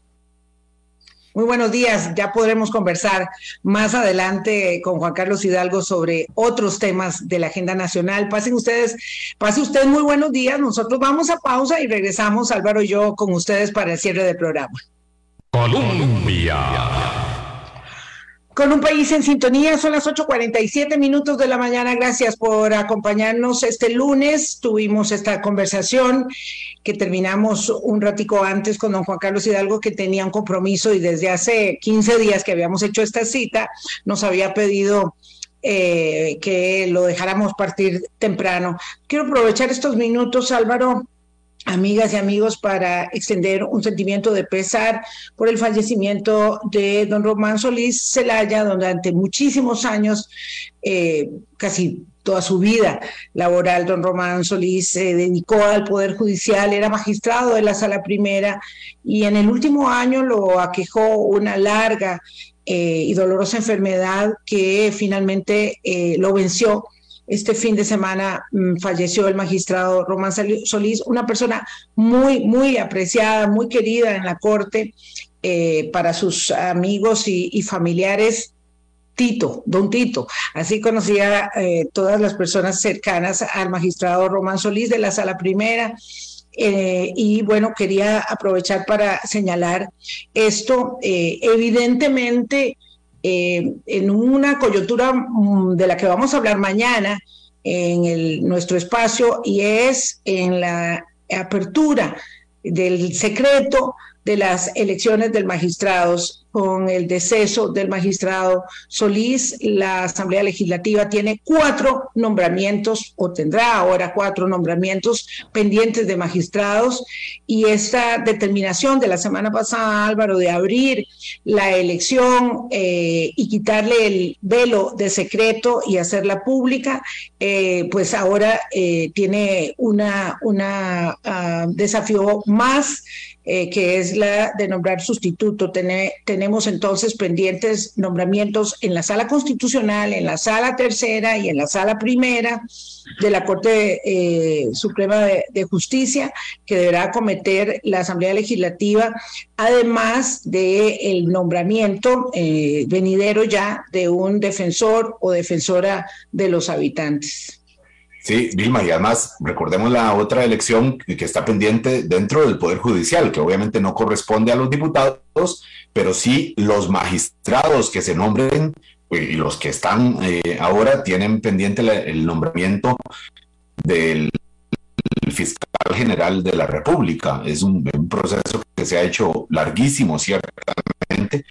Muy buenos días. Ya podremos conversar más adelante con Juan Carlos Hidalgo sobre otros temas de la agenda nacional. Pasen ustedes, pase usted muy buenos días. Nosotros vamos a pausa y regresamos, Álvaro y yo, con ustedes para el cierre del programa. Colombia. Con un país en sintonía, son las 8.47 minutos de la mañana. Gracias por acompañarnos este lunes. Tuvimos esta conversación que terminamos un ratico antes con don Juan Carlos Hidalgo, que tenía un compromiso y desde hace 15 días que habíamos hecho esta cita, nos había pedido eh, que lo dejáramos partir temprano. Quiero aprovechar estos minutos, Álvaro, amigas y amigos, para extender un sentimiento de pesar por el fallecimiento de don Román Solís Celaya, durante muchísimos años, eh, casi toda su vida laboral, don Román Solís se dedicó al Poder Judicial, era magistrado de la Sala Primera y en el último año lo aquejó una larga eh, y dolorosa enfermedad que finalmente eh, lo venció este fin de semana mm, falleció el magistrado Román Solís, una persona muy, muy apreciada, muy querida en la corte eh, para sus amigos y, familiares. Tito, don Tito. Así conocía eh, todas las personas cercanas al magistrado Román Solís de la Sala Primera. Eh, y bueno, quería aprovechar para señalar esto. evidentemente, eh, en una coyuntura mm, de la que vamos a hablar mañana en el, nuestro espacio y es en la apertura del secreto de las elecciones del magistrados. Con el deceso del magistrado Solís, la Asamblea Legislativa tiene cuatro nombramientos o tendrá ahora cuatro nombramientos pendientes de magistrados y esta determinación de la semana pasada, Álvaro, de abrir la elección eh, y quitarle el velo de secreto y hacerla pública, eh, pues ahora eh, tiene una, una ah, desafío más eh, que es la de nombrar sustituto. tenemos entonces pendientes nombramientos en la sala constitucional, en la sala tercera y en la sala primera de la Corte eh, Suprema de, Justicia, que deberá acometer la Asamblea Legislativa, además del el nombramiento eh, venidero ya de un defensor o defensora de los habitantes. Sí, Vilma, y además recordemos la otra elección que está pendiente dentro del Poder Judicial, que obviamente no corresponde a los diputados, pero sí los magistrados que se nombren y los que están eh, ahora tienen pendiente el nombramiento del fiscal general de la República. Es un, proceso que se ha hecho larguísimo, ciertamente,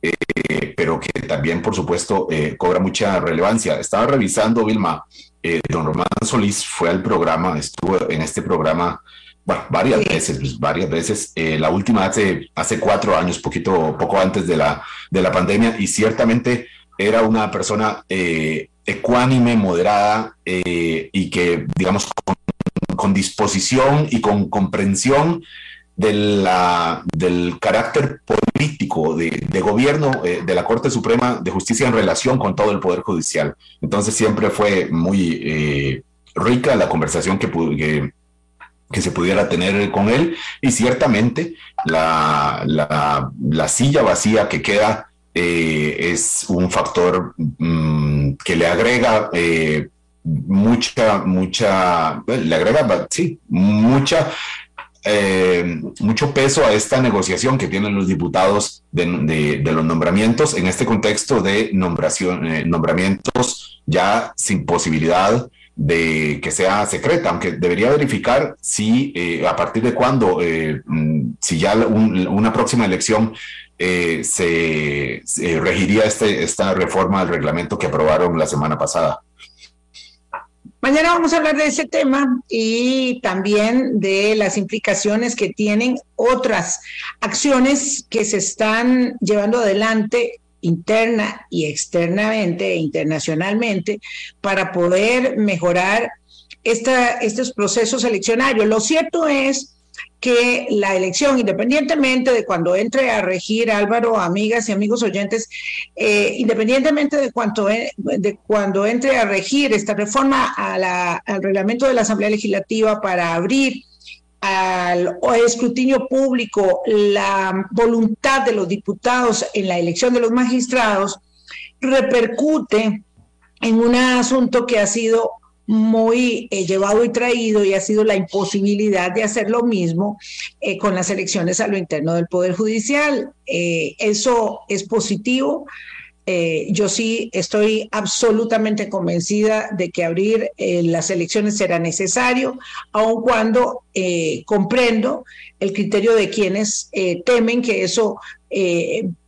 eh, pero que también, por supuesto, eh, cobra mucha relevancia. Estaba revisando, Vilma, eh, don Román Solís fue al programa, estuvo en este programa bueno, varias veces, pues, varias veces. Eh, la última hace, hace cuatro años, poquito, poco antes de la, de la pandemia, y ciertamente era una persona eh, ecuánime, moderada y que, digamos, con, disposición y con comprensión del carácter político de, gobierno eh, de la Corte Suprema de Justicia en relación con todo el Poder Judicial. Entonces siempre fue muy eh, rica la conversación que, se pudiera tener con él y ciertamente la, la, silla vacía que queda eh, es un factor mm, que le agrega mucha, mucha, le agrega, sí, mucha eh, mucho peso a esta negociación que tienen los diputados de, los nombramientos en este contexto de nombración, eh, nombramientos ya sin posibilidad de que sea secreta, aunque debería verificar si eh, a partir de cuándo, mm, si ya una próxima elección se, regiría este, esta reforma del reglamento que aprobaron la semana pasada. Mañana vamos a hablar de ese tema y también de las implicaciones que tienen otras acciones que se están llevando adelante interna y externamente e internacionalmente para poder mejorar esta, estos procesos eleccionarios. Lo cierto es que la elección, independientemente de cuando entre a regir Álvaro, amigas y amigos oyentes, eh, independientemente de, cuánto, e, de cuando entre a regir esta reforma al reglamento de la Asamblea Legislativa para abrir al escrutinio público la voluntad de los diputados en la elección de los magistrados, repercute en un asunto que ha sido muy eh, llevado y traído y ha sido la imposibilidad de hacer lo mismo eh, con las elecciones a lo interno del Poder Judicial. Eh, eso es positivo. yo sí estoy absolutamente convencida de que abrir las elecciones será necesario, aun cuando comprendo el criterio de quienes temen que eso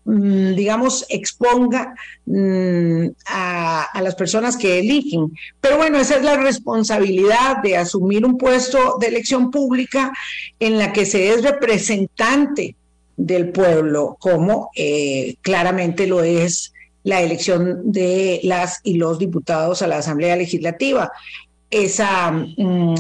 digamos, exponga mm, a, las personas que eligen. Pero bueno, esa es la responsabilidad de asumir un puesto de elección pública en la que se es representante del pueblo, como eh, claramente lo es la elección de las y los diputados a la Asamblea Legislativa. Esa, mm,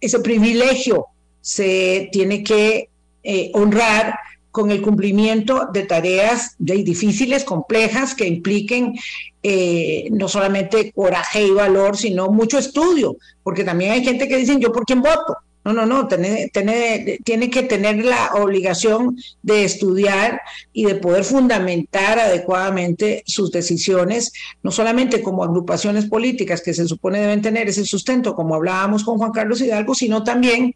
ese privilegio se tiene que eh, honrar con el cumplimiento de tareas difíciles, complejas, que impliquen eh, no solamente coraje y valor, sino mucho estudio, porque también hay gente que dicen, yo por quién voto. No, no, no, tiene, tiene, que tener la obligación de estudiar y de poder fundamentar adecuadamente sus decisiones, no solamente como agrupaciones políticas que se supone deben tener ese sustento, como hablábamos con Juan Carlos Hidalgo, sino también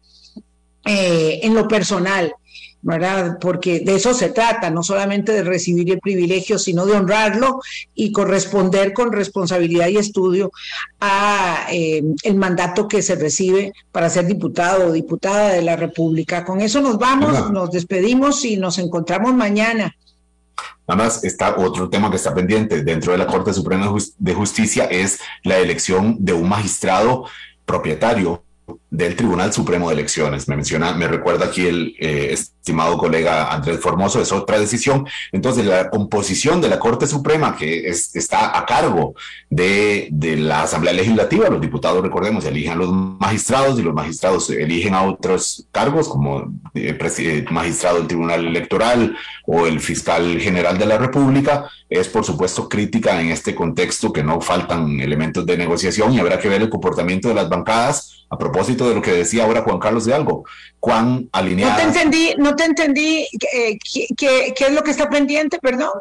eh, en lo personal ¿verdad? Porque de eso se trata, no solamente de recibir el privilegio, sino de honrarlo y corresponder con responsabilidad y estudio a eh, el mandato que se recibe para ser diputado o diputada de la República. Con eso nos vamos, nos despedimos y nos encontramos mañana. Nada más está otro tema que está pendiente dentro de la Corte Suprema de Justicia es la elección de un magistrado propietario del Tribunal Supremo de Elecciones. Me menciona, me recuerda aquí el eh, estimado colega Andrés Formoso, es otra decisión. Entonces, la composición de la Corte Suprema, que está a cargo de, la Asamblea Legislativa, los diputados, recordemos, eligen a los magistrados y los magistrados eligen a otros cargos, como eh, eh, magistrado del Tribunal Electoral o el fiscal general de la República, es por supuesto crítica en este contexto que no faltan elementos de negociación y habrá que ver el comportamiento de las bancadas a propósito de lo que decía ahora Juan Carlos de algo, cuán alineado. No te entendí, no te entendí eh, ¿qué, es lo que está pendiente, perdón.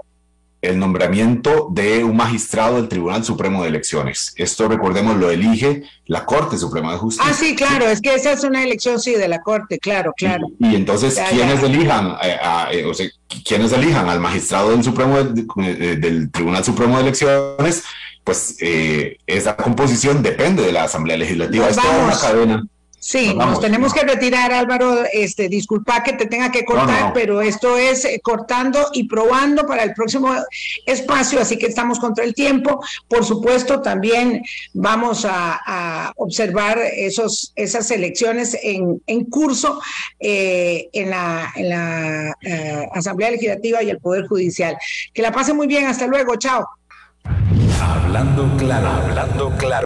El nombramiento de un magistrado del Tribunal Supremo de Elecciones. Esto, recordemos, lo elige la Corte Suprema de Justicia. Ah, sí, claro, es que esa es una elección, sí, de la Corte, claro, claro. Y, entonces, ¿quiénes elijan? Eh, eh, o sea, ¿quiénes elijan al magistrado del, Supremo del Tribunal Supremo de Elecciones? pues eh, esa composición depende de la Asamblea Legislativa. es toda una cadena. Sí, nos, tenemos que retirar, Álvaro. Este, disculpa que te tenga que cortar, pero esto es eh, cortando y probando para el próximo espacio, así que estamos contra el tiempo. Por supuesto, también vamos a, observar esos, esas elecciones en, curso eh, en la, en la Asamblea Legislativa y el Poder Judicial. Que la pase muy bien. Hasta luego. Chao. Hablando claro, hablando claro.